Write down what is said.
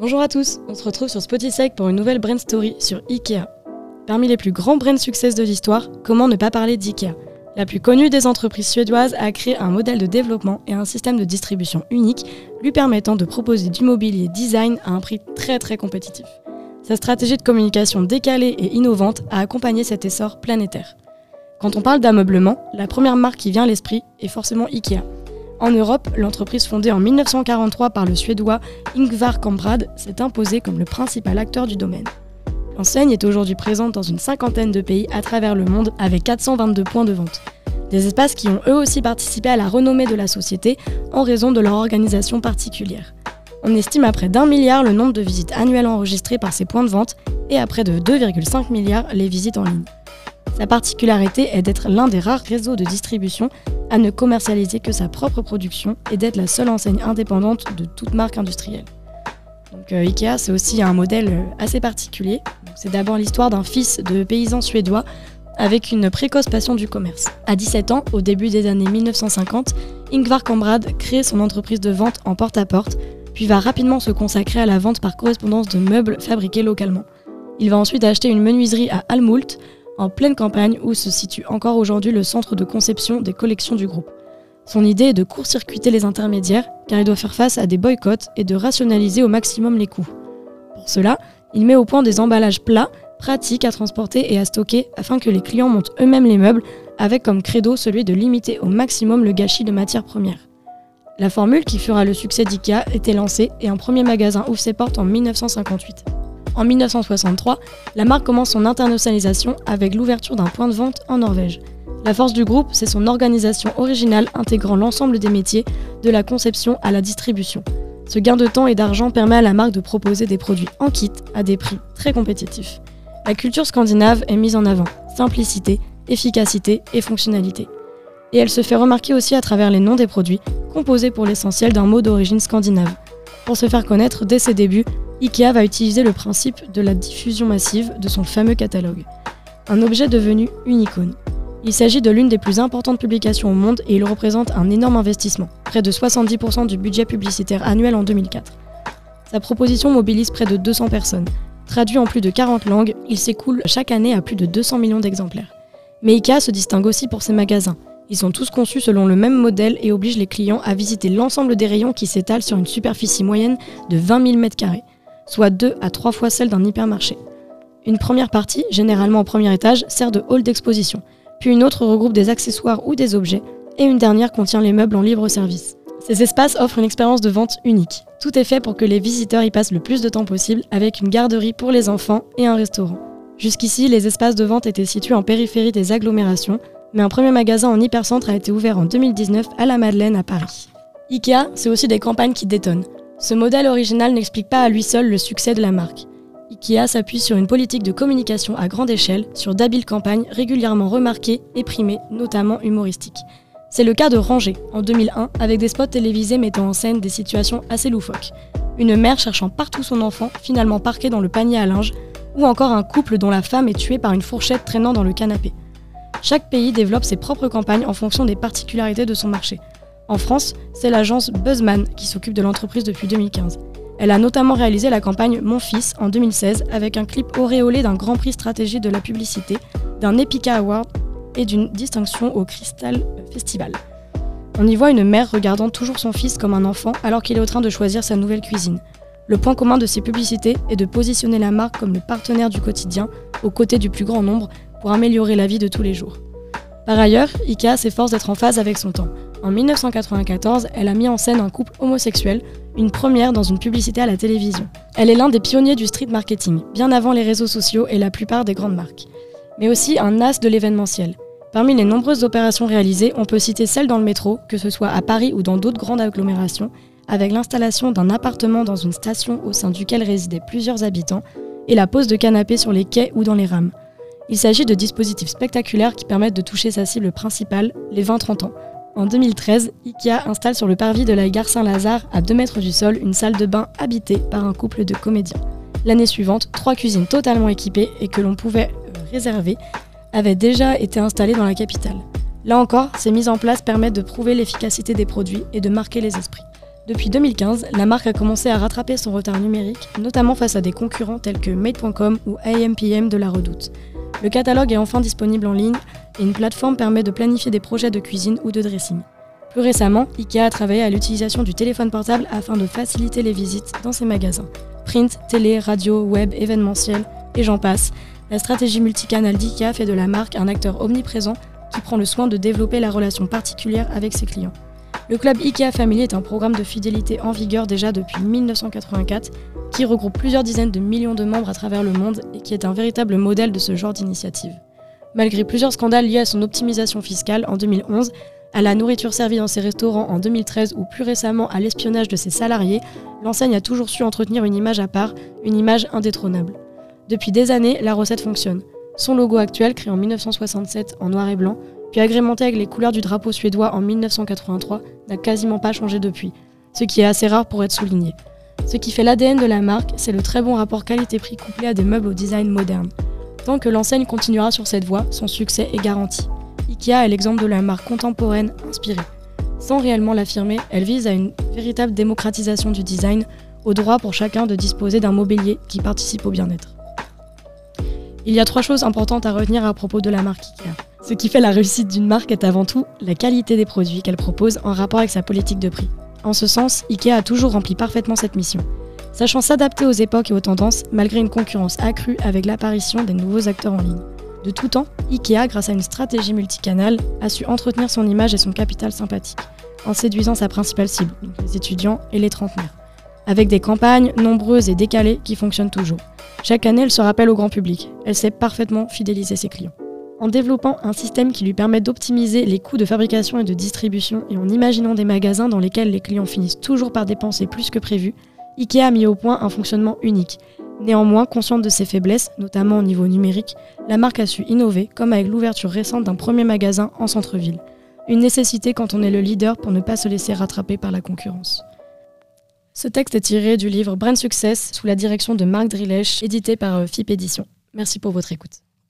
Bonjour à tous, on se retrouve sur Spotify pour une nouvelle Brain Story sur IKEA. Parmi les plus grands brain success de l'histoire, comment ne pas parler d'IKEA? La plus connue des entreprises suédoises a créé un modèle de développement et un système de distribution unique lui permettant de proposer du mobilier design à un prix très très compétitif. Sa stratégie de communication décalée et innovante a accompagné cet essor planétaire. Quand on parle d'ameublement, la première marque qui vient à l'esprit est forcément IKEA. En Europe, l'entreprise fondée en 1943 par le Suédois Ingvar Kamprad s'est imposée comme le principal acteur du domaine. L'enseigne est aujourd'hui présente dans une cinquantaine de pays à travers le monde avec 422 points de vente. Des espaces qui ont eux aussi participé à la renommée de la société en raison de leur organisation particulière. On estime à près d'un milliard le nombre de visites annuelles enregistrées par ces points de vente et à près de 2,5 milliards les visites en ligne. Sa particularité est d'être l'un des rares réseaux de distribution à ne commercialiser que sa propre production et d'être la seule enseigne indépendante de toute marque industrielle. Euh, Ikea, c'est aussi un modèle euh, assez particulier. C'est d'abord l'histoire d'un fils de paysan suédois avec une précoce passion du commerce. À 17 ans, au début des années 1950, Ingvar Kamprad crée son entreprise de vente en porte-à-porte, puis va rapidement se consacrer à la vente par correspondance de meubles fabriqués localement. Il va ensuite acheter une menuiserie à Almult, en pleine campagne où se situe encore aujourd'hui le centre de conception des collections du groupe. Son idée est de court-circuiter les intermédiaires car il doit faire face à des boycotts et de rationaliser au maximum les coûts. Pour cela, il met au point des emballages plats, pratiques à transporter et à stocker afin que les clients montent eux-mêmes les meubles avec comme credo celui de limiter au maximum le gâchis de matières premières. La formule qui fera le succès d'IKEA était lancée et un premier magasin ouvre ses portes en 1958. En 1963, la marque commence son internationalisation avec l'ouverture d'un point de vente en Norvège. La force du groupe, c'est son organisation originale intégrant l'ensemble des métiers, de la conception à la distribution. Ce gain de temps et d'argent permet à la marque de proposer des produits en kit à des prix très compétitifs. La culture scandinave est mise en avant, simplicité, efficacité et fonctionnalité. Et elle se fait remarquer aussi à travers les noms des produits, composés pour l'essentiel d'un mot d'origine scandinave. Pour se faire connaître dès ses débuts, IKEA va utiliser le principe de la diffusion massive de son fameux catalogue. Un objet devenu une icône. Il s'agit de l'une des plus importantes publications au monde et il représente un énorme investissement, près de 70% du budget publicitaire annuel en 2004. Sa proposition mobilise près de 200 personnes. Traduit en plus de 40 langues, il s'écoule chaque année à plus de 200 millions d'exemplaires. Mais IKEA se distingue aussi pour ses magasins. Ils sont tous conçus selon le même modèle et obligent les clients à visiter l'ensemble des rayons qui s'étalent sur une superficie moyenne de 20 000 m2 soit deux à trois fois celle d'un hypermarché. Une première partie, généralement au premier étage, sert de hall d'exposition, puis une autre regroupe des accessoires ou des objets, et une dernière contient les meubles en libre service. Ces espaces offrent une expérience de vente unique. Tout est fait pour que les visiteurs y passent le plus de temps possible, avec une garderie pour les enfants et un restaurant. Jusqu'ici, les espaces de vente étaient situés en périphérie des agglomérations, mais un premier magasin en hypercentre a été ouvert en 2019 à la Madeleine à Paris. IKEA, c'est aussi des campagnes qui détonnent. Ce modèle original n'explique pas à lui seul le succès de la marque. IKEA s'appuie sur une politique de communication à grande échelle, sur d'habiles campagnes régulièrement remarquées et primées, notamment humoristiques. C'est le cas de Ranger, en 2001, avec des spots télévisés mettant en scène des situations assez loufoques. Une mère cherchant partout son enfant, finalement parqué dans le panier à linge, ou encore un couple dont la femme est tuée par une fourchette traînant dans le canapé. Chaque pays développe ses propres campagnes en fonction des particularités de son marché. En France, c'est l'agence Buzzman qui s'occupe de l'entreprise depuis 2015. Elle a notamment réalisé la campagne Mon Fils en 2016 avec un clip auréolé d'un grand prix stratégie de la publicité, d'un Epica Award et d'une distinction au Crystal Festival. On y voit une mère regardant toujours son fils comme un enfant alors qu'il est en train de choisir sa nouvelle cuisine. Le point commun de ces publicités est de positionner la marque comme le partenaire du quotidien, aux côtés du plus grand nombre, pour améliorer la vie de tous les jours. Par ailleurs, IKEA s'efforce d'être en phase avec son temps. En 1994, elle a mis en scène un couple homosexuel, une première dans une publicité à la télévision. Elle est l'un des pionniers du street marketing, bien avant les réseaux sociaux et la plupart des grandes marques. Mais aussi un as de l'événementiel. Parmi les nombreuses opérations réalisées, on peut citer celle dans le métro, que ce soit à Paris ou dans d'autres grandes agglomérations, avec l'installation d'un appartement dans une station au sein duquel résidaient plusieurs habitants, et la pose de canapés sur les quais ou dans les rames. Il s'agit de dispositifs spectaculaires qui permettent de toucher sa cible principale, les 20-30 ans, en 2013, IKEA installe sur le parvis de la gare Saint-Lazare, à 2 mètres du sol, une salle de bain habitée par un couple de comédiens. L'année suivante, trois cuisines totalement équipées et que l'on pouvait euh, réserver avaient déjà été installées dans la capitale. Là encore, ces mises en place permettent de prouver l'efficacité des produits et de marquer les esprits. Depuis 2015, la marque a commencé à rattraper son retard numérique, notamment face à des concurrents tels que Made.com ou AMPM de la Redoute. Le catalogue est enfin disponible en ligne et une plateforme permet de planifier des projets de cuisine ou de dressing. Plus récemment, IKEA a travaillé à l'utilisation du téléphone portable afin de faciliter les visites dans ses magasins. Print, télé, radio, web, événementiel, et j'en passe. La stratégie multicanal d'IKEA fait de la marque un acteur omniprésent qui prend le soin de développer la relation particulière avec ses clients. Le club IKEA Family est un programme de fidélité en vigueur déjà depuis 1984 qui regroupe plusieurs dizaines de millions de membres à travers le monde et qui est un véritable modèle de ce genre d'initiative. Malgré plusieurs scandales liés à son optimisation fiscale en 2011, à la nourriture servie dans ses restaurants en 2013 ou plus récemment à l'espionnage de ses salariés, l'enseigne a toujours su entretenir une image à part, une image indétrônable. Depuis des années, la recette fonctionne. Son logo actuel, créé en 1967 en noir et blanc, puis agrémenté avec les couleurs du drapeau suédois en 1983, n'a quasiment pas changé depuis, ce qui est assez rare pour être souligné. Ce qui fait l'ADN de la marque, c'est le très bon rapport qualité-prix couplé à des meubles au design moderne. Tant que l'enseigne continuera sur cette voie, son succès est garanti. IKEA est l'exemple de la marque contemporaine inspirée. Sans réellement l'affirmer, elle vise à une véritable démocratisation du design, au droit pour chacun de disposer d'un mobilier qui participe au bien-être. Il y a trois choses importantes à retenir à propos de la marque IKEA. Ce qui fait la réussite d'une marque est avant tout la qualité des produits qu'elle propose en rapport avec sa politique de prix. En ce sens, IKEA a toujours rempli parfaitement cette mission, sachant s'adapter aux époques et aux tendances malgré une concurrence accrue avec l'apparition des nouveaux acteurs en ligne. De tout temps, IKEA, grâce à une stratégie multicanale, a su entretenir son image et son capital sympathique, en séduisant sa principale cible, les étudiants et les trentenaires, avec des campagnes nombreuses et décalées qui fonctionnent toujours. Chaque année, elle se rappelle au grand public. Elle sait parfaitement fidéliser ses clients. En développant un système qui lui permet d'optimiser les coûts de fabrication et de distribution et en imaginant des magasins dans lesquels les clients finissent toujours par dépenser plus que prévu, IKEA a mis au point un fonctionnement unique. Néanmoins, consciente de ses faiblesses, notamment au niveau numérique, la marque a su innover, comme avec l'ouverture récente d'un premier magasin en centre-ville. Une nécessité quand on est le leader pour ne pas se laisser rattraper par la concurrence. Ce texte est tiré du livre Brand Success sous la direction de Marc Drilech, édité par euh, FIP Édition. Merci pour votre écoute.